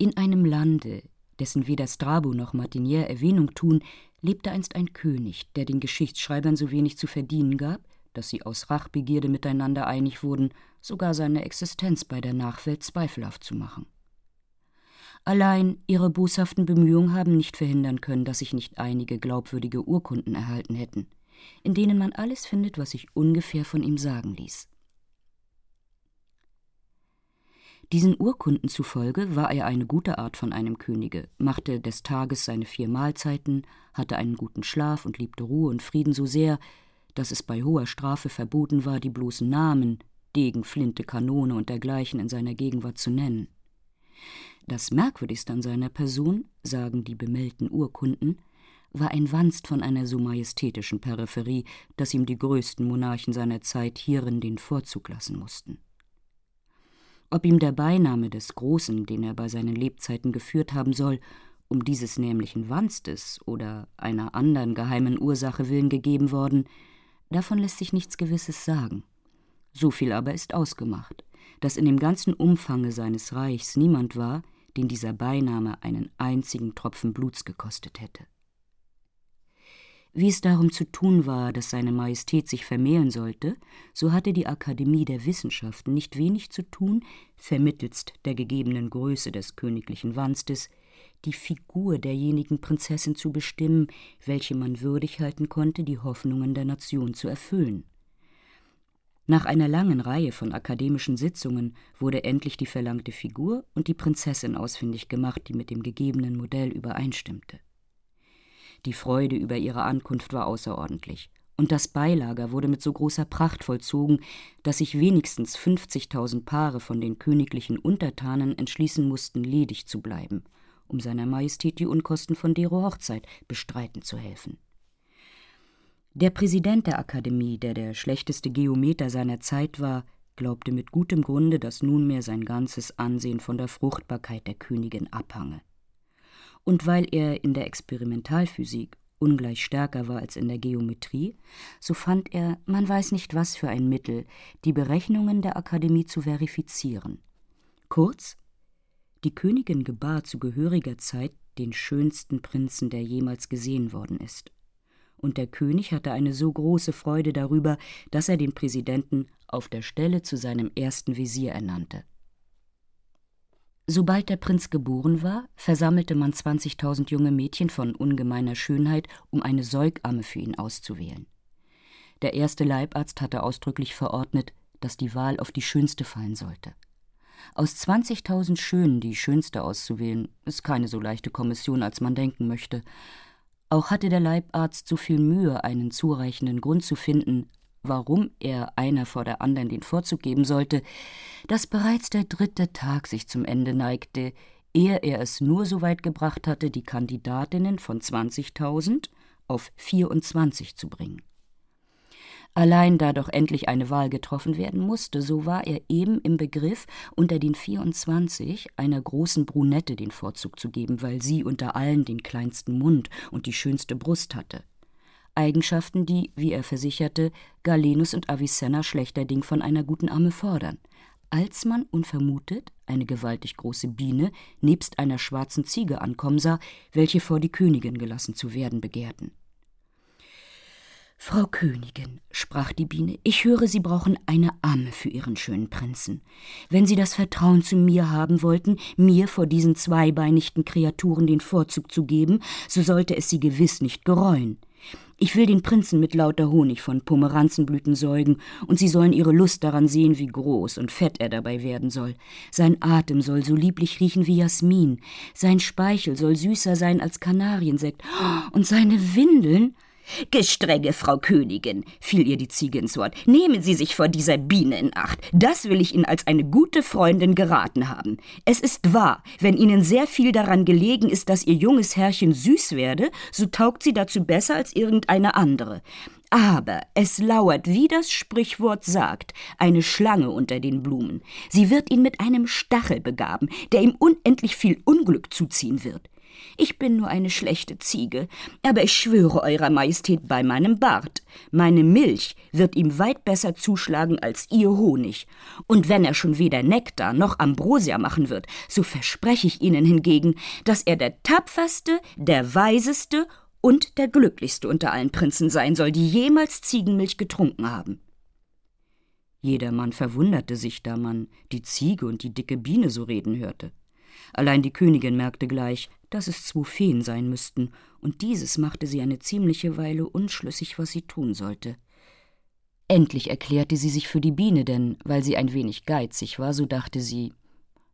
In einem Lande, dessen weder Strabo noch Martinière Erwähnung tun, lebte einst ein König, der den Geschichtsschreibern so wenig zu verdienen gab, dass sie aus Rachbegierde miteinander einig wurden, sogar seine Existenz bei der Nachwelt zweifelhaft zu machen. Allein ihre boshaften Bemühungen haben nicht verhindern können, dass sich nicht einige glaubwürdige Urkunden erhalten hätten, in denen man alles findet, was sich ungefähr von ihm sagen ließ. Diesen Urkunden zufolge war er eine gute Art von einem Könige, machte des Tages seine vier Mahlzeiten, hatte einen guten Schlaf und liebte Ruhe und Frieden so sehr, dass es bei hoher Strafe verboten war, die bloßen Namen, Degen, Flinte, Kanone und dergleichen in seiner Gegenwart zu nennen. Das Merkwürdigste an seiner Person, sagen die bemeldten Urkunden, war ein Wanst von einer so majestätischen Peripherie, dass ihm die größten Monarchen seiner Zeit hierin den Vorzug lassen mussten. Ob ihm der Beiname des Großen, den er bei seinen Lebzeiten geführt haben soll, um dieses nämlichen Wanstes oder einer anderen geheimen Ursache willen gegeben worden, davon lässt sich nichts Gewisses sagen. So viel aber ist ausgemacht, dass in dem ganzen Umfange seines Reichs niemand war, den dieser Beiname einen einzigen Tropfen Bluts gekostet hätte. Wie es darum zu tun war, dass seine Majestät sich vermählen sollte, so hatte die Akademie der Wissenschaften nicht wenig zu tun, vermittelst der gegebenen Größe des königlichen Wanstes, die Figur derjenigen Prinzessin zu bestimmen, welche man würdig halten konnte, die Hoffnungen der Nation zu erfüllen. Nach einer langen Reihe von akademischen Sitzungen wurde endlich die verlangte Figur und die Prinzessin ausfindig gemacht, die mit dem gegebenen Modell übereinstimmte. Die Freude über ihre Ankunft war außerordentlich, und das Beilager wurde mit so großer Pracht vollzogen, dass sich wenigstens fünfzigtausend Paare von den königlichen Untertanen entschließen mussten, ledig zu bleiben, um seiner Majestät die Unkosten von dero Hochzeit bestreiten zu helfen. Der Präsident der Akademie, der der schlechteste Geometer seiner Zeit war, glaubte mit gutem Grunde, dass nunmehr sein ganzes Ansehen von der Fruchtbarkeit der Königin abhange und weil er in der Experimentalphysik ungleich stärker war als in der Geometrie, so fand er, man weiß nicht was für ein Mittel, die Berechnungen der Akademie zu verifizieren. Kurz, die Königin gebar zu gehöriger Zeit den schönsten Prinzen, der jemals gesehen worden ist. Und der König hatte eine so große Freude darüber, dass er den Präsidenten auf der Stelle zu seinem ersten Visier ernannte. Sobald der Prinz geboren war, versammelte man 20.000 junge Mädchen von ungemeiner Schönheit, um eine Säugamme für ihn auszuwählen. Der erste Leibarzt hatte ausdrücklich verordnet, dass die Wahl auf die Schönste fallen sollte. Aus 20.000 Schönen die Schönste auszuwählen, ist keine so leichte Kommission, als man denken möchte. Auch hatte der Leibarzt so viel Mühe, einen zureichenden Grund zu finden, warum er einer vor der anderen den Vorzug geben sollte, dass bereits der dritte Tag sich zum Ende neigte, ehe er es nur so weit gebracht hatte, die Kandidatinnen von 20.000 auf 24 zu bringen. Allein da doch endlich eine Wahl getroffen werden musste, so war er eben im Begriff, unter den 24 einer großen Brunette den Vorzug zu geben, weil sie unter allen den kleinsten Mund und die schönste Brust hatte. Eigenschaften, die, wie er versicherte, Galenus und Avicenna schlechterding von einer guten Amme fordern. Als man unvermutet eine gewaltig große Biene nebst einer schwarzen Ziege ankommen sah, welche vor die Königin gelassen zu werden begehrten. Frau Königin, sprach die Biene, ich höre, Sie brauchen eine Amme für Ihren schönen Prinzen. Wenn Sie das Vertrauen zu mir haben wollten, mir vor diesen zweibeinigen Kreaturen den Vorzug zu geben, so sollte es Sie gewiss nicht gereuen. Ich will den Prinzen mit lauter Honig von Pomeranzenblüten säugen, und sie sollen ihre Lust daran sehen, wie groß und fett er dabei werden soll. Sein Atem soll so lieblich riechen wie Jasmin, sein Speichel soll süßer sein als Kanariensekt, und seine Windeln Gestrenge Frau Königin, fiel ihr die Ziege ins Wort, nehmen Sie sich vor dieser Biene in Acht. Das will ich Ihnen als eine gute Freundin geraten haben. Es ist wahr, wenn Ihnen sehr viel daran gelegen ist, dass Ihr junges Herrchen süß werde, so taugt sie dazu besser als irgendeine andere. Aber es lauert, wie das Sprichwort sagt, eine Schlange unter den Blumen. Sie wird ihn mit einem Stachel begaben, der ihm unendlich viel Unglück zuziehen wird. Ich bin nur eine schlechte Ziege, aber ich schwöre Eurer Majestät bei meinem Bart, meine Milch wird ihm weit besser zuschlagen als Ihr Honig. Und wenn er schon weder Nektar noch Ambrosia machen wird, so verspreche ich Ihnen hingegen, dass er der tapferste, der weiseste und der glücklichste unter allen Prinzen sein soll, die jemals Ziegenmilch getrunken haben. Jedermann verwunderte sich, da man die Ziege und die dicke Biene so reden hörte. Allein die Königin merkte gleich, dass es zwei Feen sein müssten, und dieses machte sie eine ziemliche Weile unschlüssig, was sie tun sollte. Endlich erklärte sie sich für die Biene, denn weil sie ein wenig geizig war, so dachte sie,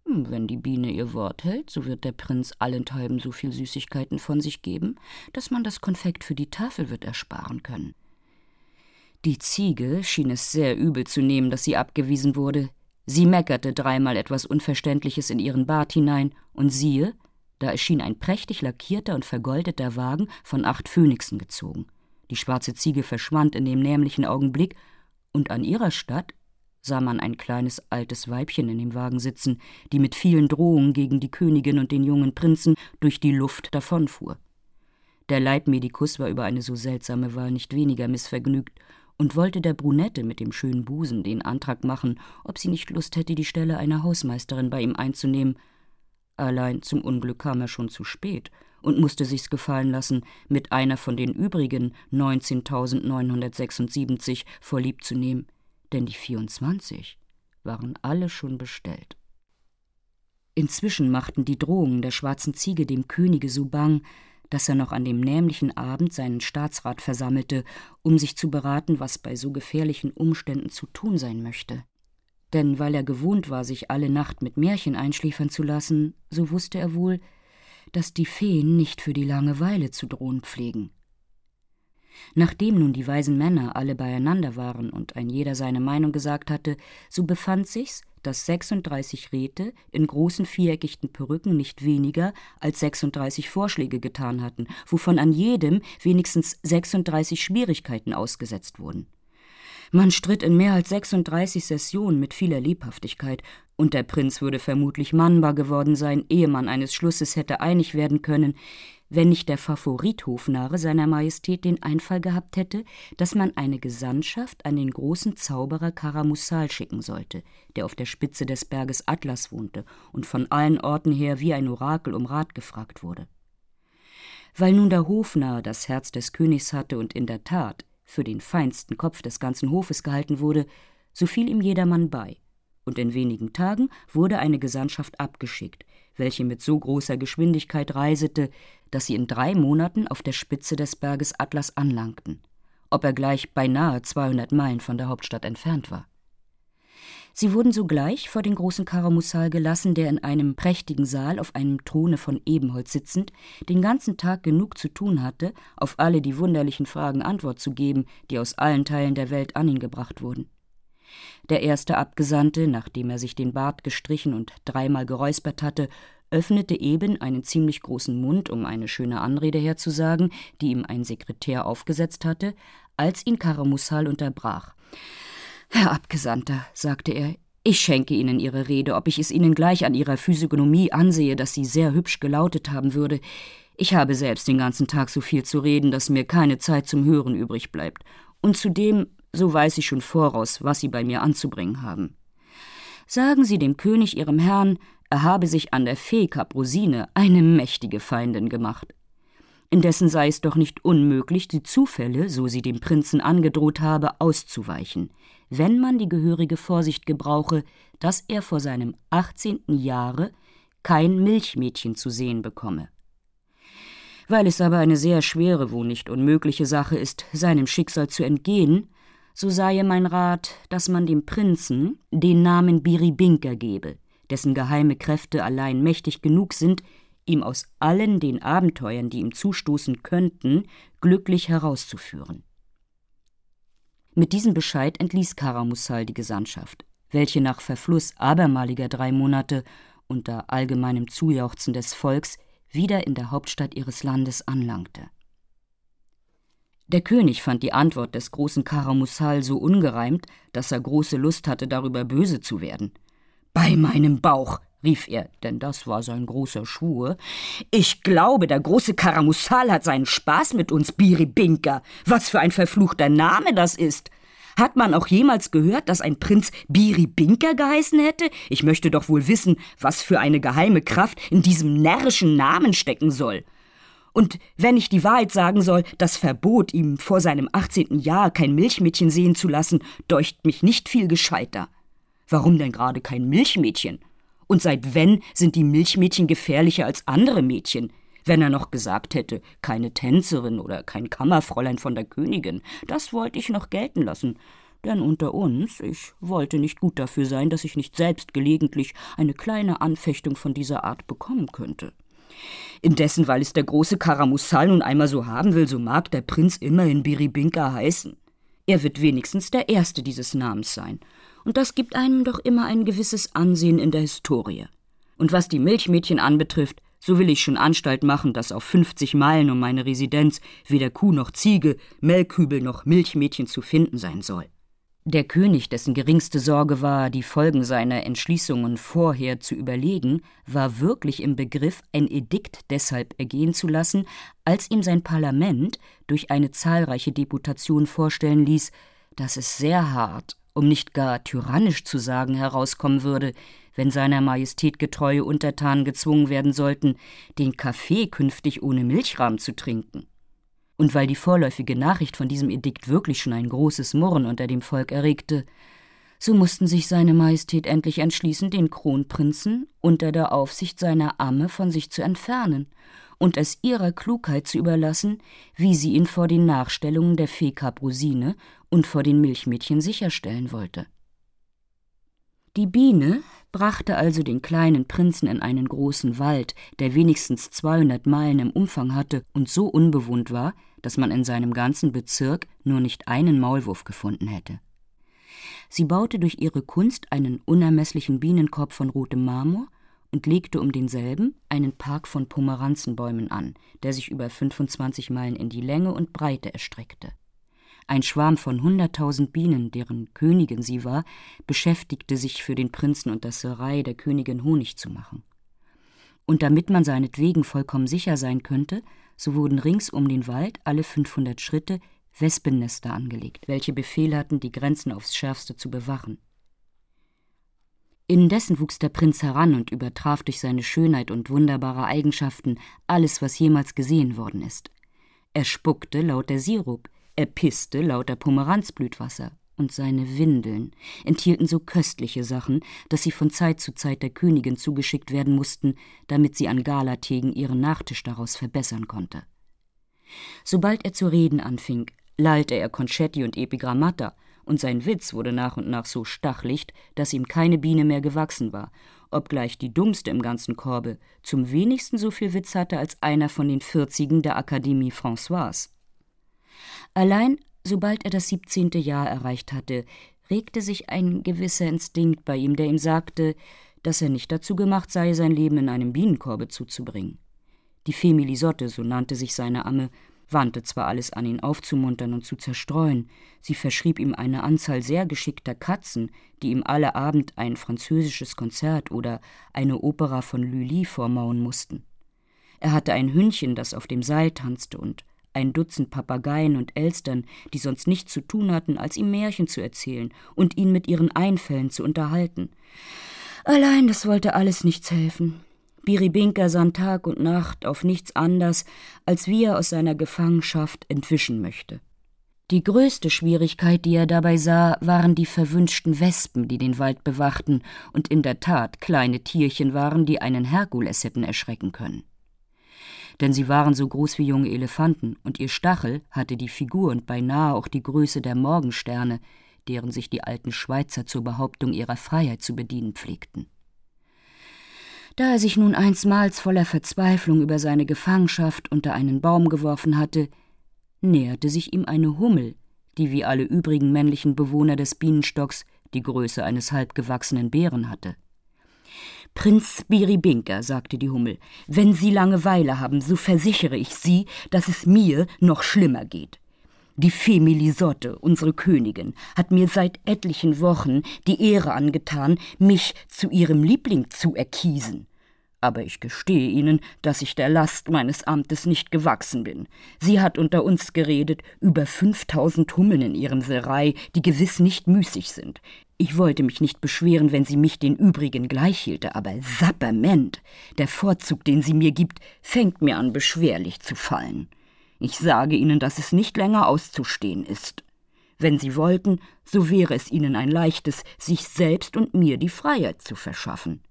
hm, wenn die Biene ihr Wort hält, so wird der Prinz allenthalben so viel Süßigkeiten von sich geben, dass man das Konfekt für die Tafel wird ersparen können. Die Ziege schien es sehr übel zu nehmen, dass sie abgewiesen wurde. Sie meckerte dreimal etwas Unverständliches in ihren Bart hinein, und siehe, da erschien ein prächtig lackierter und vergoldeter Wagen von acht Phönixen gezogen. Die schwarze Ziege verschwand in dem nämlichen Augenblick, und an ihrer Statt sah man ein kleines altes Weibchen in dem Wagen sitzen, die mit vielen Drohungen gegen die Königin und den jungen Prinzen durch die Luft davonfuhr. Der Leibmedikus war über eine so seltsame Wahl nicht weniger missvergnügt und wollte der Brunette mit dem schönen Busen den Antrag machen, ob sie nicht Lust hätte, die Stelle einer Hausmeisterin bei ihm einzunehmen. Allein zum Unglück kam er schon zu spät und musste sich's gefallen lassen, mit einer von den übrigen 19.976 vorlieb zu nehmen, denn die 24 waren alle schon bestellt. Inzwischen machten die Drohungen der schwarzen Ziege dem Könige so bang, dass er noch an dem nämlichen Abend seinen Staatsrat versammelte, um sich zu beraten, was bei so gefährlichen Umständen zu tun sein möchte. Denn weil er gewohnt war, sich alle Nacht mit Märchen einschläfern zu lassen, so wusste er wohl, dass die Feen nicht für die Langeweile zu drohen pflegen. Nachdem nun die weisen Männer alle beieinander waren und ein jeder seine Meinung gesagt hatte, so befand sich's, dass 36 Räte in großen viereckigen Perücken nicht weniger als 36 Vorschläge getan hatten, wovon an jedem wenigstens 36 Schwierigkeiten ausgesetzt wurden. Man stritt in mehr als 36 Sessionen mit vieler Lebhaftigkeit, und der Prinz würde vermutlich mannbar geworden sein, ehe man eines Schlusses hätte einig werden können, wenn nicht der Favorit Hofnarre seiner Majestät den Einfall gehabt hätte, dass man eine Gesandtschaft an den großen Zauberer Karamussal schicken sollte, der auf der Spitze des Berges Atlas wohnte und von allen Orten her wie ein Orakel um Rat gefragt wurde. Weil nun der Hofnarr das Herz des Königs hatte und in der Tat für den feinsten Kopf des ganzen Hofes gehalten wurde, so fiel ihm jedermann bei, und in wenigen Tagen wurde eine Gesandtschaft abgeschickt, welche mit so großer Geschwindigkeit reisete, dass sie in drei Monaten auf der Spitze des Berges Atlas anlangten, ob er gleich beinahe 200 Meilen von der Hauptstadt entfernt war. Sie wurden sogleich vor den großen Karamussal gelassen, der in einem prächtigen Saal auf einem Throne von Ebenholz sitzend den ganzen Tag genug zu tun hatte, auf alle die wunderlichen Fragen Antwort zu geben, die aus allen Teilen der Welt an ihn gebracht wurden. Der erste Abgesandte, nachdem er sich den Bart gestrichen und dreimal geräuspert hatte, öffnete eben einen ziemlich großen Mund, um eine schöne Anrede herzusagen, die ihm ein Sekretär aufgesetzt hatte, als ihn Karamussal unterbrach. Herr Abgesandter, sagte er, ich schenke Ihnen Ihre Rede, ob ich es Ihnen gleich an Ihrer Physiognomie ansehe, dass sie sehr hübsch gelautet haben würde. Ich habe selbst den ganzen Tag so viel zu reden, dass mir keine Zeit zum Hören übrig bleibt. Und zudem so weiß ich schon voraus, was Sie bei mir anzubringen haben. Sagen Sie dem König, Ihrem Herrn, er habe sich an der Fee Kaprosine eine mächtige Feindin gemacht. Indessen sei es doch nicht unmöglich, die Zufälle, so sie dem Prinzen angedroht habe, auszuweichen, wenn man die gehörige Vorsicht gebrauche, dass er vor seinem achtzehnten Jahre kein Milchmädchen zu sehen bekomme. Weil es aber eine sehr schwere, wo nicht unmögliche Sache ist, seinem Schicksal zu entgehen, so sei mein Rat, dass man dem Prinzen den Namen Biribinka gebe, dessen geheime Kräfte allein mächtig genug sind, ihm aus allen den Abenteuern, die ihm zustoßen könnten, glücklich herauszuführen. Mit diesem Bescheid entließ Karamussal die Gesandtschaft, welche nach Verfluss abermaliger drei Monate unter allgemeinem Zujauchzen des Volks wieder in der Hauptstadt ihres Landes anlangte. Der König fand die Antwort des großen Karamussal so ungereimt, dass er große Lust hatte, darüber böse zu werden. Bei meinem Bauch, rief er, denn das war sein großer Schwur. Ich glaube, der große Karamussal hat seinen Spaß mit uns, Biribinka. Was für ein verfluchter Name das ist. Hat man auch jemals gehört, dass ein Prinz Biribinka geheißen hätte? Ich möchte doch wohl wissen, was für eine geheime Kraft in diesem närrischen Namen stecken soll. Und wenn ich die Wahrheit sagen soll, das Verbot, ihm vor seinem 18. Jahr kein Milchmädchen sehen zu lassen, deucht mich nicht viel gescheiter. Warum denn gerade kein Milchmädchen? Und seit wann sind die Milchmädchen gefährlicher als andere Mädchen? Wenn er noch gesagt hätte, keine Tänzerin oder kein Kammerfräulein von der Königin, das wollte ich noch gelten lassen. Denn unter uns, ich wollte nicht gut dafür sein, dass ich nicht selbst gelegentlich eine kleine Anfechtung von dieser Art bekommen könnte. Indessen, weil es der große Karamussal nun einmal so haben will, so mag der Prinz immerhin Biribinka heißen. Er wird wenigstens der Erste dieses Namens sein. Und das gibt einem doch immer ein gewisses Ansehen in der Historie. Und was die Milchmädchen anbetrifft, so will ich schon Anstalt machen, dass auf 50 Meilen um meine Residenz weder Kuh noch Ziege, Melkkübel noch Milchmädchen zu finden sein soll. Der König, dessen geringste Sorge war, die Folgen seiner Entschließungen vorher zu überlegen, war wirklich im Begriff, ein Edikt deshalb ergehen zu lassen, als ihm sein Parlament durch eine zahlreiche Deputation vorstellen ließ, dass es sehr hart, um nicht gar tyrannisch zu sagen, herauskommen würde, wenn seiner Majestät getreue Untertanen gezwungen werden sollten, den Kaffee künftig ohne Milchrahm zu trinken. Und weil die vorläufige Nachricht von diesem Edikt wirklich schon ein großes Murren unter dem Volk erregte, so mussten sich seine Majestät endlich entschließen, den Kronprinzen unter der Aufsicht seiner Amme von sich zu entfernen und es ihrer Klugheit zu überlassen, wie sie ihn vor den Nachstellungen der Fee Kaprosine und vor den Milchmädchen sicherstellen wollte. Die Biene brachte also den kleinen Prinzen in einen großen Wald, der wenigstens 200 Meilen im Umfang hatte und so unbewohnt war, dass man in seinem ganzen Bezirk nur nicht einen Maulwurf gefunden hätte. Sie baute durch ihre Kunst einen unermesslichen Bienenkorb von rotem Marmor und legte um denselben einen Park von Pomeranzenbäumen an, der sich über 25 Meilen in die Länge und Breite erstreckte. Ein Schwarm von hunderttausend Bienen, deren Königin sie war, beschäftigte sich für den Prinzen und das Serei der Königin Honig zu machen. Und damit man seinetwegen vollkommen sicher sein könnte, so wurden rings um den Wald alle 500 Schritte Wespennester angelegt, welche Befehl hatten, die Grenzen aufs Schärfste zu bewachen. Indessen wuchs der Prinz heran und übertraf durch seine Schönheit und wunderbare Eigenschaften alles, was jemals gesehen worden ist. Er spuckte lauter Sirup, er pisste lauter Pomeranzblütwasser, und seine Windeln enthielten so köstliche Sachen, dass sie von Zeit zu Zeit der Königin zugeschickt werden mussten, damit sie an Galatägen ihren Nachtisch daraus verbessern konnte. Sobald er zu reden anfing, lallte er Concetti und Epigrammata, und sein Witz wurde nach und nach so stachlicht, dass ihm keine Biene mehr gewachsen war, obgleich die dummste im ganzen Korbe zum wenigsten so viel Witz hatte als einer von den Vierzigen der Akademie Françoise. Allein sobald er das siebzehnte Jahr erreicht hatte, regte sich ein gewisser Instinkt bei ihm, der ihm sagte, dass er nicht dazu gemacht sei, sein Leben in einem Bienenkorbe zuzubringen. Die Fee Melisotte, so nannte sich seine Amme, wandte zwar alles an, ihn aufzumuntern und zu zerstreuen, sie verschrieb ihm eine Anzahl sehr geschickter Katzen, die ihm alle Abend ein französisches Konzert oder eine Opera von Lully vormauen mussten. Er hatte ein Hündchen, das auf dem Seil tanzte und ein Dutzend Papageien und Elstern, die sonst nichts zu tun hatten, als ihm Märchen zu erzählen und ihn mit ihren Einfällen zu unterhalten. Allein das wollte alles nichts helfen. Biribinka sann Tag und Nacht auf nichts anders, als wie er aus seiner Gefangenschaft entwischen möchte. Die größte Schwierigkeit, die er dabei sah, waren die verwünschten Wespen, die den Wald bewachten und in der Tat kleine Tierchen waren, die einen Herkules hätten erschrecken können denn sie waren so groß wie junge Elefanten, und ihr Stachel hatte die Figur und beinahe auch die Größe der Morgensterne, deren sich die alten Schweizer zur Behauptung ihrer Freiheit zu bedienen pflegten. Da er sich nun einsmals voller Verzweiflung über seine Gefangenschaft unter einen Baum geworfen hatte, näherte sich ihm eine Hummel, die wie alle übrigen männlichen Bewohner des Bienenstocks die Größe eines halbgewachsenen Bären hatte. Prinz Biribinka, sagte die Hummel, wenn Sie Langeweile haben, so versichere ich Sie, dass es mir noch schlimmer geht. Die Fee Melisotte, unsere Königin, hat mir seit etlichen Wochen die Ehre angetan, mich zu ihrem Liebling zu erkiesen. Aber ich gestehe Ihnen, dass ich der Last meines Amtes nicht gewachsen bin. Sie hat unter uns geredet über fünftausend Hummeln in ihrem Serei, die gewiss nicht müßig sind. Ich wollte mich nicht beschweren, wenn sie mich den übrigen gleichhielte, aber Sapperment, der Vorzug, den sie mir gibt, fängt mir an beschwerlich zu fallen. Ich sage Ihnen, dass es nicht länger auszustehen ist. Wenn Sie wollten, so wäre es Ihnen ein leichtes, sich selbst und mir die Freiheit zu verschaffen.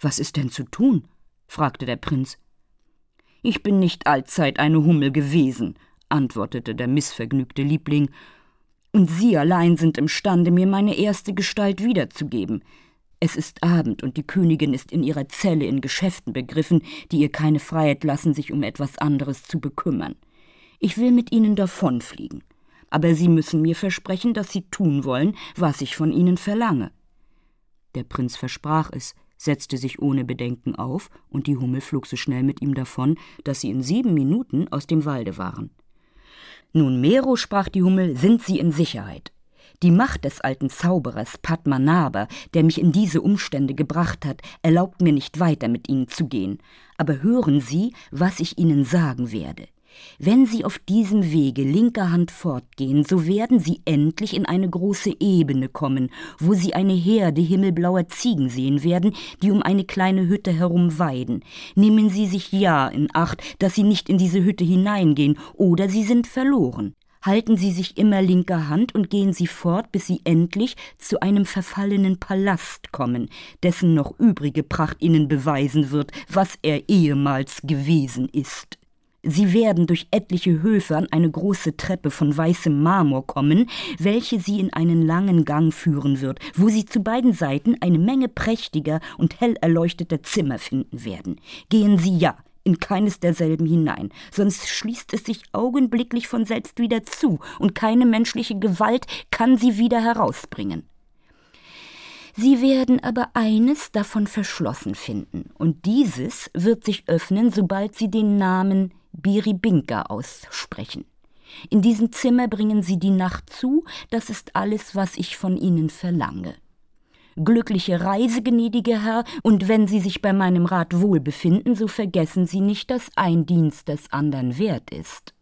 Was ist denn zu tun? fragte der Prinz. Ich bin nicht allzeit eine Hummel gewesen, antwortete der mißvergnügte Liebling, und Sie allein sind imstande, mir meine erste Gestalt wiederzugeben. Es ist Abend und die Königin ist in ihrer Zelle in Geschäften begriffen, die ihr keine Freiheit lassen, sich um etwas anderes zu bekümmern. Ich will mit Ihnen davonfliegen, aber Sie müssen mir versprechen, dass Sie tun wollen, was ich von Ihnen verlange. Der Prinz versprach es, setzte sich ohne Bedenken auf, und die Hummel flog so schnell mit ihm davon, dass sie in sieben Minuten aus dem Walde waren. Nun, Mero, sprach die Hummel, sind Sie in Sicherheit. Die Macht des alten Zauberers Padmanabha, der mich in diese Umstände gebracht hat, erlaubt mir nicht weiter mit Ihnen zu gehen. Aber hören Sie, was ich Ihnen sagen werde. Wenn Sie auf diesem Wege linker Hand fortgehen, so werden Sie endlich in eine große Ebene kommen, wo Sie eine Herde himmelblauer Ziegen sehen werden, die um eine kleine Hütte herum weiden. Nehmen Sie sich ja in Acht, dass Sie nicht in diese Hütte hineingehen, oder Sie sind verloren halten Sie sich immer linker Hand und gehen Sie fort, bis Sie endlich zu einem verfallenen Palast kommen, dessen noch übrige Pracht Ihnen beweisen wird, was er ehemals gewesen ist. Sie werden durch etliche Höfe an eine große Treppe von weißem Marmor kommen, welche Sie in einen langen Gang führen wird, wo Sie zu beiden Seiten eine Menge prächtiger und hell erleuchteter Zimmer finden werden. Gehen Sie ja, in keines derselben hinein, sonst schließt es sich augenblicklich von selbst wieder zu, und keine menschliche Gewalt kann sie wieder herausbringen. Sie werden aber eines davon verschlossen finden, und dieses wird sich öffnen, sobald Sie den Namen Biribinka aussprechen. In diesem Zimmer bringen Sie die Nacht zu, das ist alles, was ich von Ihnen verlange. Glückliche Reise, gnädiger Herr, und wenn Sie sich bei meinem Rat wohl befinden, so vergessen Sie nicht, dass ein Dienst des andern wert ist.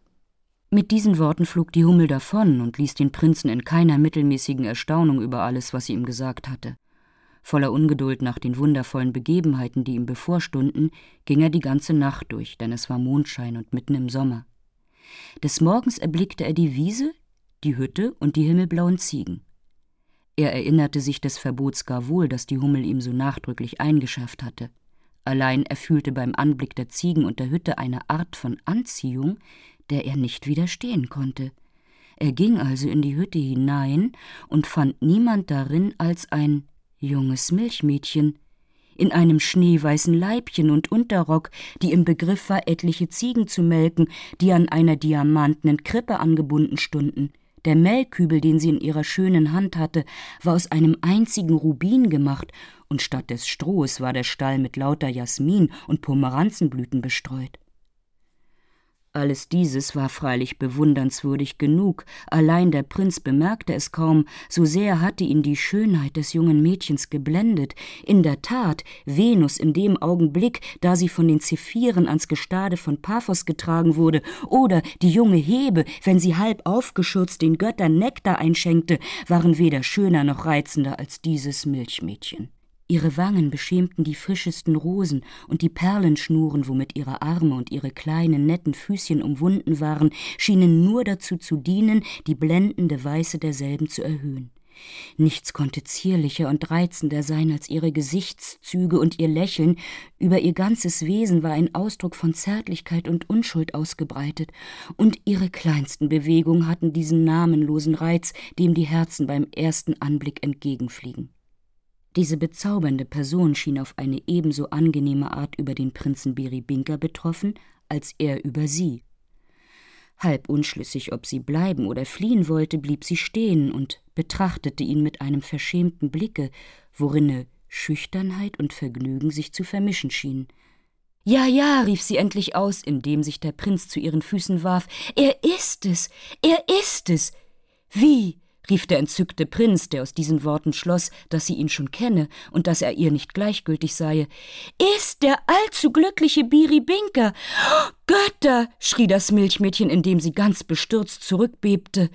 Mit diesen Worten flog die Hummel davon und ließ den Prinzen in keiner mittelmäßigen Erstaunung über alles, was sie ihm gesagt hatte. Voller Ungeduld nach den wundervollen Begebenheiten, die ihm bevorstunden, ging er die ganze Nacht durch, denn es war Mondschein und mitten im Sommer. Des Morgens erblickte er die Wiese, die Hütte und die himmelblauen Ziegen. Er erinnerte sich des Verbots gar wohl, das die Hummel ihm so nachdrücklich eingeschafft hatte. Allein er fühlte beim Anblick der Ziegen und der Hütte eine Art von Anziehung, der er nicht widerstehen konnte. Er ging also in die Hütte hinein und fand niemand darin als ein junges Milchmädchen, in einem schneeweißen Leibchen und Unterrock, die im Begriff war, etliche Ziegen zu melken, die an einer diamantenen Krippe angebunden stunden. Der Melkkübel, den sie in ihrer schönen Hand hatte, war aus einem einzigen Rubin gemacht, und statt des Strohs war der Stall mit lauter Jasmin und Pomeranzenblüten bestreut. Alles dieses war freilich bewundernswürdig genug, allein der Prinz bemerkte es kaum, so sehr hatte ihn die Schönheit des jungen Mädchens geblendet. In der Tat, Venus in dem Augenblick, da sie von den Zephyren ans Gestade von Paphos getragen wurde, oder die junge Hebe, wenn sie halb aufgeschürzt den Göttern Nektar einschenkte, waren weder schöner noch reizender als dieses Milchmädchen. Ihre Wangen beschämten die frischesten Rosen, und die Perlenschnuren, womit ihre Arme und ihre kleinen, netten Füßchen umwunden waren, schienen nur dazu zu dienen, die blendende Weiße derselben zu erhöhen. Nichts konnte zierlicher und reizender sein als ihre Gesichtszüge und ihr Lächeln, über ihr ganzes Wesen war ein Ausdruck von Zärtlichkeit und Unschuld ausgebreitet, und ihre kleinsten Bewegungen hatten diesen namenlosen Reiz, dem die Herzen beim ersten Anblick entgegenfliegen. Diese bezaubernde Person schien auf eine ebenso angenehme Art über den Prinzen Beribinka betroffen, als er über sie. Halb unschlüssig, ob sie bleiben oder fliehen wollte, blieb sie stehen und betrachtete ihn mit einem verschämten Blicke, worinne Schüchternheit und Vergnügen sich zu vermischen schienen. Ja, ja, rief sie endlich aus, indem sich der Prinz zu ihren Füßen warf. Er ist es. Er ist es. Wie? Rief der entzückte Prinz, der aus diesen Worten schloss, dass sie ihn schon kenne und dass er ihr nicht gleichgültig sei. Ist der allzu glückliche Biri Binker. Götter! schrie das Milchmädchen, indem sie ganz bestürzt zurückbebte.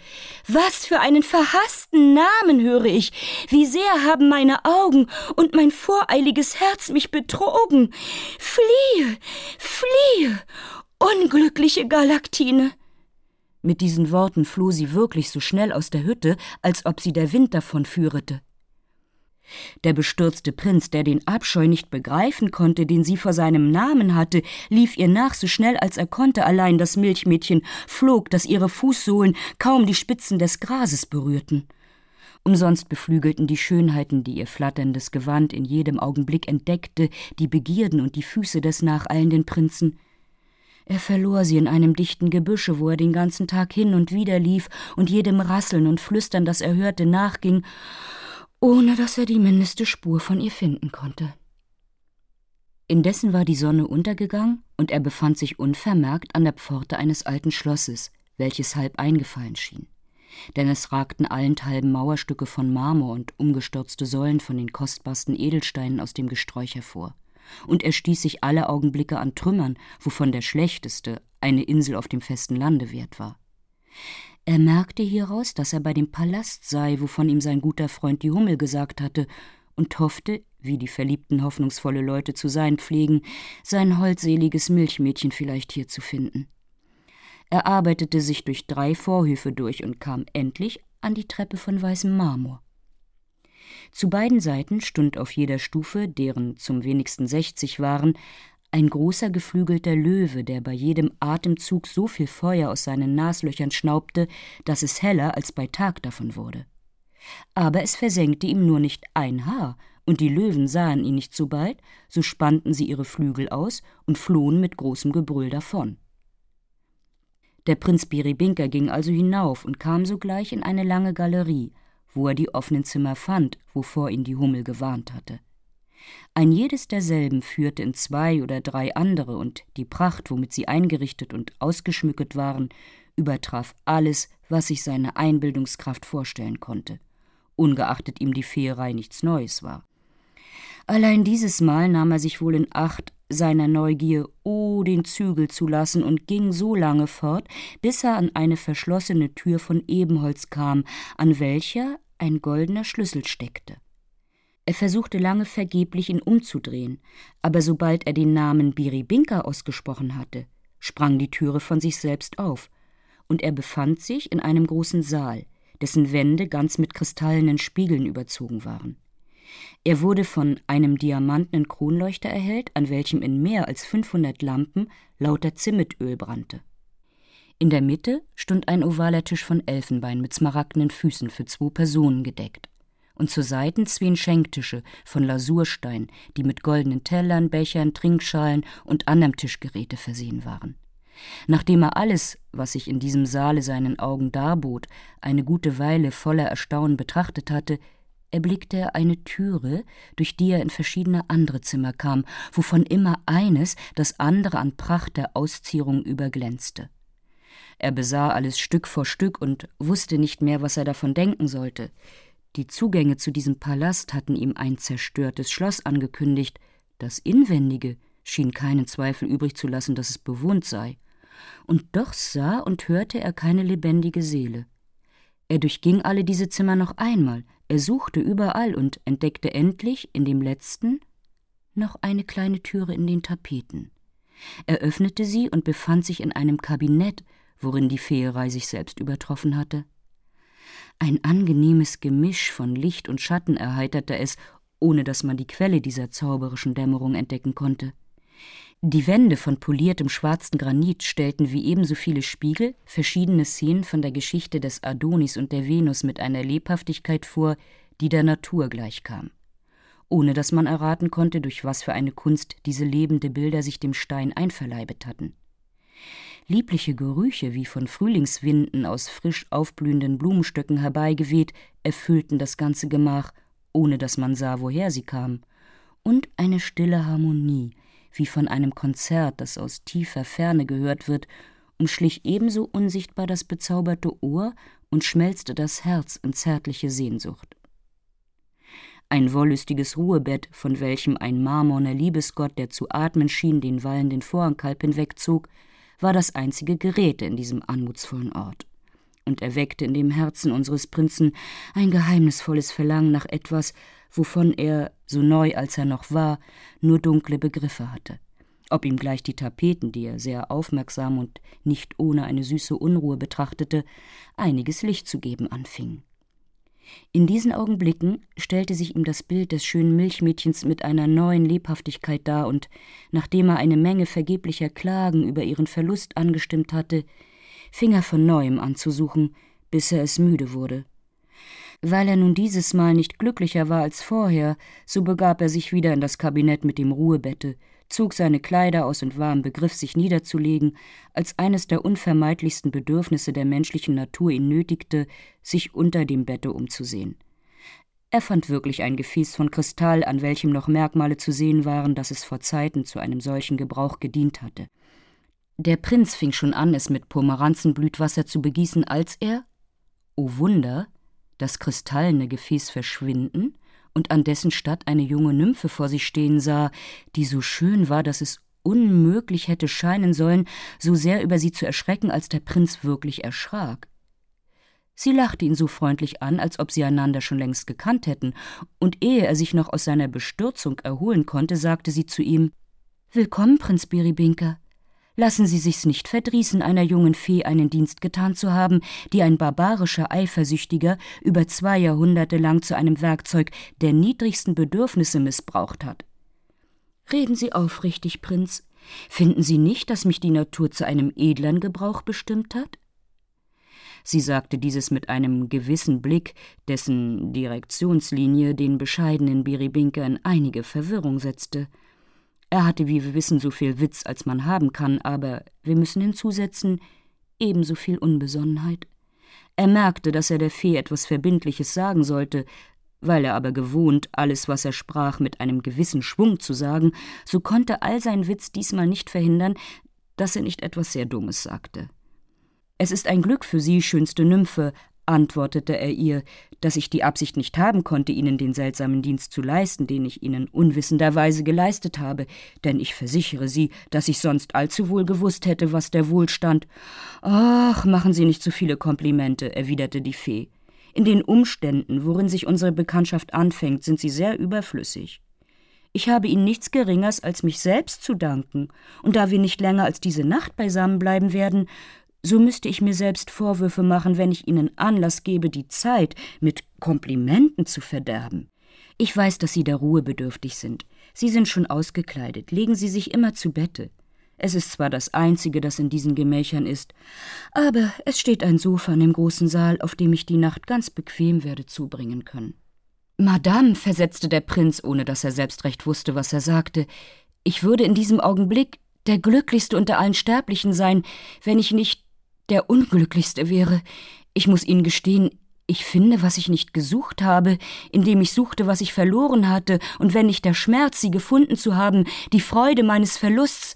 Was für einen verhassten Namen höre ich! Wie sehr haben meine Augen und mein voreiliges Herz mich betrogen! Fliehe! Fliehe! Unglückliche Galaktine! Mit diesen Worten floh sie wirklich so schnell aus der Hütte, als ob sie der Wind davon führete. Der bestürzte Prinz, der den Abscheu nicht begreifen konnte, den sie vor seinem Namen hatte, lief ihr nach so schnell als er konnte, allein das Milchmädchen flog, dass ihre Fußsohlen kaum die Spitzen des Grases berührten. Umsonst beflügelten die Schönheiten, die ihr flatterndes Gewand in jedem Augenblick entdeckte, die Begierden und die Füße des nacheilenden Prinzen. Er verlor sie in einem dichten Gebüsche, wo er den ganzen Tag hin und wider lief und jedem Rasseln und Flüstern, das er hörte, nachging, ohne dass er die mindeste Spur von ihr finden konnte. Indessen war die Sonne untergegangen und er befand sich unvermerkt an der Pforte eines alten Schlosses, welches halb eingefallen schien. Denn es ragten allenthalben Mauerstücke von Marmor und umgestürzte Säulen von den kostbarsten Edelsteinen aus dem Gesträuch hervor und er stieß sich alle Augenblicke an Trümmern, wovon der schlechteste eine Insel auf dem festen Lande wert war. Er merkte hieraus, dass er bei dem Palast sei, wovon ihm sein guter Freund die Hummel gesagt hatte, und hoffte, wie die verliebten hoffnungsvolle Leute zu sein pflegen, sein holdseliges Milchmädchen vielleicht hier zu finden. Er arbeitete sich durch drei Vorhöfe durch und kam endlich an die Treppe von weißem Marmor. Zu beiden Seiten stund auf jeder Stufe, deren zum wenigsten sechzig waren, ein großer geflügelter Löwe, der bei jedem Atemzug so viel Feuer aus seinen Naslöchern schnaubte, dass es heller als bei Tag davon wurde. Aber es versenkte ihm nur nicht ein Haar, und die Löwen sahen ihn nicht so bald, so spannten sie ihre Flügel aus und flohen mit großem Gebrüll davon. Der Prinz Biribinka ging also hinauf und kam sogleich in eine lange Galerie, wo er die offenen Zimmer fand, wovor ihn die Hummel gewarnt hatte. Ein jedes derselben führte in zwei oder drei andere, und die Pracht, womit sie eingerichtet und ausgeschmückt waren, übertraf alles, was sich seine Einbildungskraft vorstellen konnte, ungeachtet ihm die Feerei nichts Neues war. Allein dieses Mal nahm er sich wohl in Acht, seiner Neugier oh den Zügel zu lassen und ging so lange fort, bis er an eine verschlossene Tür von Ebenholz kam, an welcher ein goldener Schlüssel steckte. Er versuchte lange vergeblich, ihn umzudrehen, aber sobald er den Namen Biribinka ausgesprochen hatte, sprang die Türe von sich selbst auf, und er befand sich in einem großen Saal, dessen Wände ganz mit kristallenen Spiegeln überzogen waren. Er wurde von einem diamantenen Kronleuchter erhellt, an welchem in mehr als 500 Lampen lauter Zimmetöl brannte. In der Mitte stund ein ovaler Tisch von Elfenbein mit smaragdenen Füßen für zwei Personen gedeckt. Und zur Seiten zween Schenktische von Lasurstein, die mit goldenen Tellern, Bechern, Trinkschalen und anderem Tischgeräte versehen waren. Nachdem er alles, was sich in diesem Saale seinen Augen darbot, eine gute Weile voller Erstaunen betrachtet hatte, erblickte er eine Türe, durch die er in verschiedene andere Zimmer kam, wovon immer eines das andere an Pracht der Auszierung überglänzte. Er besah alles Stück vor Stück und wusste nicht mehr, was er davon denken sollte. Die Zugänge zu diesem Palast hatten ihm ein zerstörtes Schloss angekündigt, das Inwendige schien keinen Zweifel übrig zu lassen, dass es bewohnt sei. Und doch sah und hörte er keine lebendige Seele. Er durchging alle diese Zimmer noch einmal, er suchte überall und entdeckte endlich in dem letzten noch eine kleine Türe in den Tapeten. Er öffnete sie und befand sich in einem Kabinett, worin die Feerei sich selbst übertroffen hatte. Ein angenehmes Gemisch von Licht und Schatten erheiterte es, ohne dass man die Quelle dieser zauberischen Dämmerung entdecken konnte. Die Wände von poliertem schwarzen Granit stellten wie ebenso viele Spiegel verschiedene Szenen von der Geschichte des Adonis und der Venus mit einer Lebhaftigkeit vor, die der Natur gleichkam, ohne dass man erraten konnte, durch was für eine Kunst diese lebende Bilder sich dem Stein einverleibet hatten. Liebliche Gerüche, wie von Frühlingswinden aus frisch aufblühenden Blumenstöcken herbeigeweht, erfüllten das ganze Gemach, ohne dass man sah, woher sie kamen, und eine stille Harmonie, wie von einem Konzert, das aus tiefer Ferne gehört wird, umschlich ebenso unsichtbar das bezauberte Ohr und schmelzte das Herz in zärtliche Sehnsucht. Ein wollüstiges Ruhebett, von welchem ein marmorner Liebesgott, der zu atmen schien, den wallenden Vorhangkalb hinwegzog, war das einzige Gerät in diesem anmutsvollen Ort und erweckte in dem Herzen unseres Prinzen ein geheimnisvolles Verlangen nach etwas, wovon er, so neu als er noch war, nur dunkle Begriffe hatte. Ob ihm gleich die Tapeten, die er sehr aufmerksam und nicht ohne eine süße Unruhe betrachtete, einiges Licht zu geben anfingen. In diesen Augenblicken stellte sich ihm das Bild des schönen Milchmädchens mit einer neuen Lebhaftigkeit dar, und nachdem er eine Menge vergeblicher Klagen über ihren Verlust angestimmt hatte, fing er von neuem an zu suchen, bis er es müde wurde. Weil er nun dieses Mal nicht glücklicher war als vorher, so begab er sich wieder in das Kabinett mit dem Ruhebette, zog seine Kleider aus und war im Begriff, sich niederzulegen, als eines der unvermeidlichsten Bedürfnisse der menschlichen Natur ihn nötigte, sich unter dem Bette umzusehen. Er fand wirklich ein Gefäß von Kristall, an welchem noch Merkmale zu sehen waren, dass es vor Zeiten zu einem solchen Gebrauch gedient hatte. Der Prinz fing schon an, es mit Pomeranzenblütwasser zu begießen, als er, o oh Wunder, das kristallene Gefäß verschwinden und an dessen Statt eine junge Nymphe vor sich stehen sah, die so schön war, dass es unmöglich hätte scheinen sollen, so sehr über sie zu erschrecken, als der Prinz wirklich erschrak. Sie lachte ihn so freundlich an, als ob sie einander schon längst gekannt hätten, und ehe er sich noch aus seiner Bestürzung erholen konnte, sagte sie zu ihm Willkommen, Prinz Biribinka. Lassen Sie sich's nicht verdrießen, einer jungen Fee einen Dienst getan zu haben, die ein barbarischer Eifersüchtiger über zwei Jahrhunderte lang zu einem Werkzeug der niedrigsten Bedürfnisse missbraucht hat. Reden Sie aufrichtig, Prinz. Finden Sie nicht, dass mich die Natur zu einem edlern Gebrauch bestimmt hat? Sie sagte dieses mit einem gewissen Blick, dessen Direktionslinie den bescheidenen Biribinka in einige Verwirrung setzte. Er hatte, wie wir wissen, so viel Witz, als man haben kann, aber wir müssen hinzusetzen, ebenso viel Unbesonnenheit. Er merkte, dass er der Fee etwas Verbindliches sagen sollte, weil er aber gewohnt, alles, was er sprach, mit einem gewissen Schwung zu sagen, so konnte all sein Witz diesmal nicht verhindern, dass er nicht etwas sehr Dummes sagte. Es ist ein Glück für Sie, schönste Nymphe, antwortete er ihr, dass ich die Absicht nicht haben konnte, Ihnen den seltsamen Dienst zu leisten, den ich Ihnen unwissenderweise geleistet habe, denn ich versichere Sie, dass ich sonst allzu wohl gewusst hätte, was der Wohlstand. Ach, machen Sie nicht zu viele Komplimente, erwiderte die Fee. In den Umständen, worin sich unsere Bekanntschaft anfängt, sind Sie sehr überflüssig. Ich habe Ihnen nichts Geringers als mich selbst zu danken, und da wir nicht länger als diese Nacht beisammen bleiben werden, so müsste ich mir selbst Vorwürfe machen, wenn ich Ihnen Anlass gebe, die Zeit mit Komplimenten zu verderben. Ich weiß, dass Sie der Ruhe bedürftig sind. Sie sind schon ausgekleidet. Legen Sie sich immer zu Bette. Es ist zwar das einzige, das in diesen Gemächern ist, aber es steht ein Sofa in dem großen Saal, auf dem ich die Nacht ganz bequem werde zubringen können. Madame, versetzte der Prinz, ohne dass er selbst recht wusste, was er sagte, ich würde in diesem Augenblick der glücklichste unter allen Sterblichen sein, wenn ich nicht der unglücklichste wäre. Ich muss Ihnen gestehen, ich finde, was ich nicht gesucht habe, indem ich suchte, was ich verloren hatte, und wenn nicht der Schmerz, sie gefunden zu haben, die Freude meines Verlusts.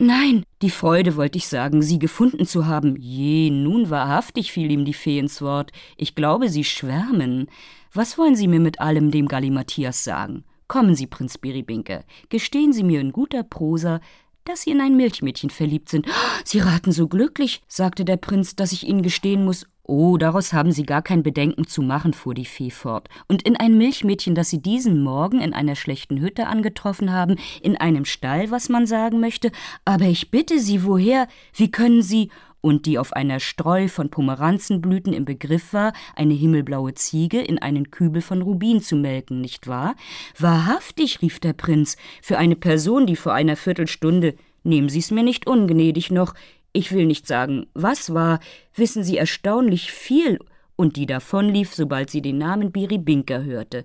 Nein, die Freude wollte ich sagen, sie gefunden zu haben. Je, nun wahrhaftig fiel ihm die Fee ins Wort. Ich glaube, Sie schwärmen. Was wollen Sie mir mit allem dem Gallimathias sagen? Kommen Sie, Prinz Biribinke, gestehen Sie mir in guter Prosa, dass Sie in ein Milchmädchen verliebt sind. Sie raten so glücklich, sagte der Prinz, dass ich Ihnen gestehen muss. Oh, daraus haben Sie gar kein Bedenken zu machen, fuhr die Fee fort. Und in ein Milchmädchen, das Sie diesen Morgen in einer schlechten Hütte angetroffen haben, in einem Stall, was man sagen möchte. Aber ich bitte Sie, woher? Wie können Sie und die auf einer Streu von Pomeranzenblüten im Begriff war, eine himmelblaue Ziege in einen Kübel von Rubin zu melken, nicht wahr? Wahrhaftig, rief der Prinz, für eine Person, die vor einer Viertelstunde, nehmen Sie's mir nicht ungnädig noch, ich will nicht sagen, was war, wissen Sie erstaunlich viel, und die davonlief, sobald sie den Namen Biribinka hörte.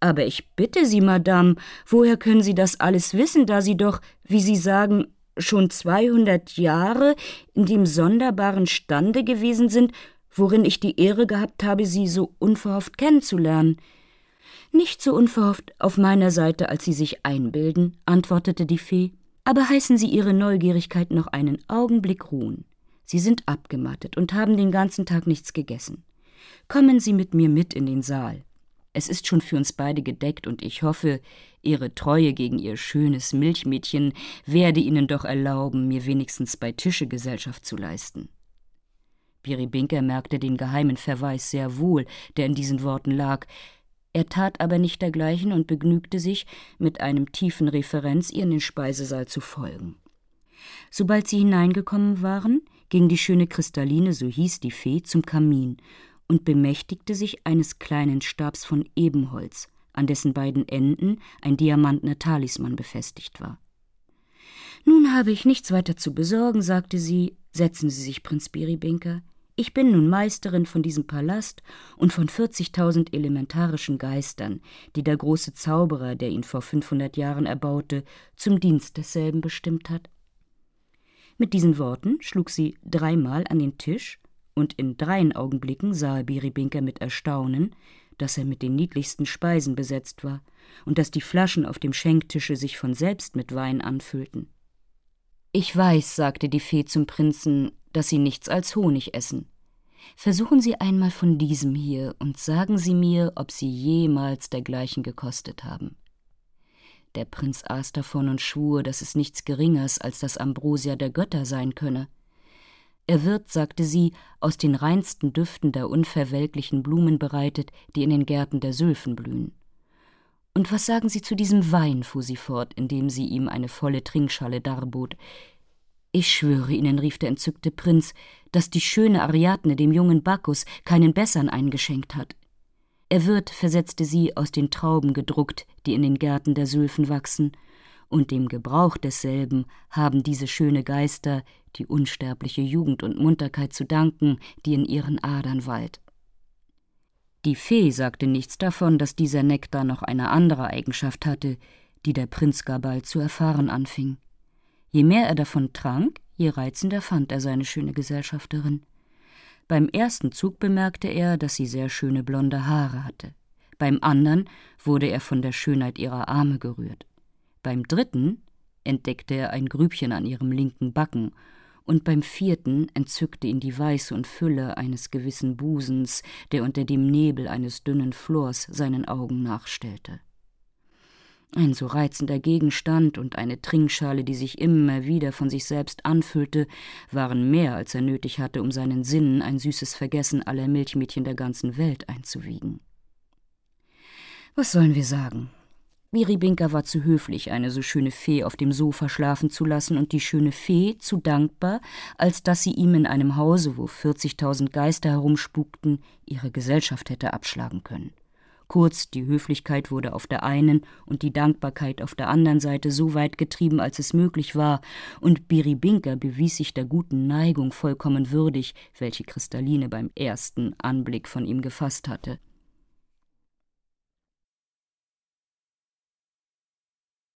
Aber ich bitte Sie, Madame, woher können Sie das alles wissen, da Sie doch, wie Sie sagen, schon zweihundert Jahre in dem sonderbaren Stande gewesen sind, worin ich die Ehre gehabt habe, Sie so unverhofft kennenzulernen. Nicht so unverhofft auf meiner Seite, als Sie sich einbilden, antwortete die Fee, aber heißen Sie Ihre Neugierigkeit noch einen Augenblick ruhen. Sie sind abgemattet und haben den ganzen Tag nichts gegessen. Kommen Sie mit mir mit in den Saal. Es ist schon für uns beide gedeckt, und ich hoffe, Ihre Treue gegen Ihr schönes Milchmädchen werde Ihnen doch erlauben, mir wenigstens bei Tische Gesellschaft zu leisten. Biribinka merkte den geheimen Verweis sehr wohl, der in diesen Worten lag, er tat aber nicht dergleichen und begnügte sich, mit einem tiefen Referenz ihr in den Speisesaal zu folgen. Sobald sie hineingekommen waren, ging die schöne Kristalline, so hieß die Fee, zum Kamin und bemächtigte sich eines kleinen Stabs von Ebenholz, an dessen beiden Enden ein diamantner Talisman befestigt war. Nun habe ich nichts weiter zu besorgen, sagte sie. Setzen Sie sich, Prinz Biribinka. Ich bin nun Meisterin von diesem Palast und von 40.000 elementarischen Geistern, die der große Zauberer, der ihn vor 500 Jahren erbaute, zum Dienst desselben bestimmt hat. Mit diesen Worten schlug sie dreimal an den Tisch, und in dreien Augenblicken sah Biribinka mit Erstaunen, dass er mit den niedlichsten Speisen besetzt war und dass die Flaschen auf dem Schenktische sich von selbst mit Wein anfüllten. Ich weiß, sagte die Fee zum Prinzen, dass Sie nichts als Honig essen. Versuchen Sie einmal von diesem hier und sagen Sie mir, ob Sie jemals dergleichen gekostet haben. Der Prinz aß davon und schwur, dass es nichts Geringers als das Ambrosia der Götter sein könne. Er wird, sagte sie, aus den reinsten Düften der unverwelklichen Blumen bereitet, die in den Gärten der Sülfen blühen. Und was sagen Sie zu diesem Wein? fuhr sie fort, indem sie ihm eine volle Trinkschale darbot. Ich schwöre Ihnen, rief der entzückte Prinz, dass die schöne Ariadne dem jungen Bacchus keinen bessern eingeschenkt hat. Er wird, versetzte sie, aus den Trauben gedruckt, die in den Gärten der Sülfen wachsen, und dem Gebrauch desselben haben diese schöne Geister die unsterbliche Jugend und Munterkeit zu danken, die in ihren Adern wallt. Die Fee sagte nichts davon, dass dieser Nektar noch eine andere Eigenschaft hatte, die der Prinz gar bald zu erfahren anfing. Je mehr er davon trank, je reizender fand er seine schöne Gesellschafterin. Beim ersten Zug bemerkte er, dass sie sehr schöne blonde Haare hatte. Beim andern wurde er von der Schönheit ihrer Arme gerührt. Beim dritten entdeckte er ein Grübchen an ihrem linken Backen, und beim vierten entzückte ihn die Weiße und Fülle eines gewissen Busens, der unter dem Nebel eines dünnen Flors seinen Augen nachstellte. Ein so reizender Gegenstand und eine Trinkschale, die sich immer wieder von sich selbst anfüllte, waren mehr, als er nötig hatte, um seinen Sinnen ein süßes Vergessen aller Milchmädchen der ganzen Welt einzuwiegen. Was sollen wir sagen? Biribinka war zu höflich, eine so schöne Fee auf dem Sofa schlafen zu lassen, und die schöne Fee zu dankbar, als dass sie ihm in einem Hause, wo vierzigtausend Geister herumspukten, ihre Gesellschaft hätte abschlagen können. Kurz, die Höflichkeit wurde auf der einen und die Dankbarkeit auf der anderen Seite so weit getrieben, als es möglich war, und Biribinka bewies sich der guten Neigung vollkommen würdig, welche Kristalline beim ersten Anblick von ihm gefasst hatte.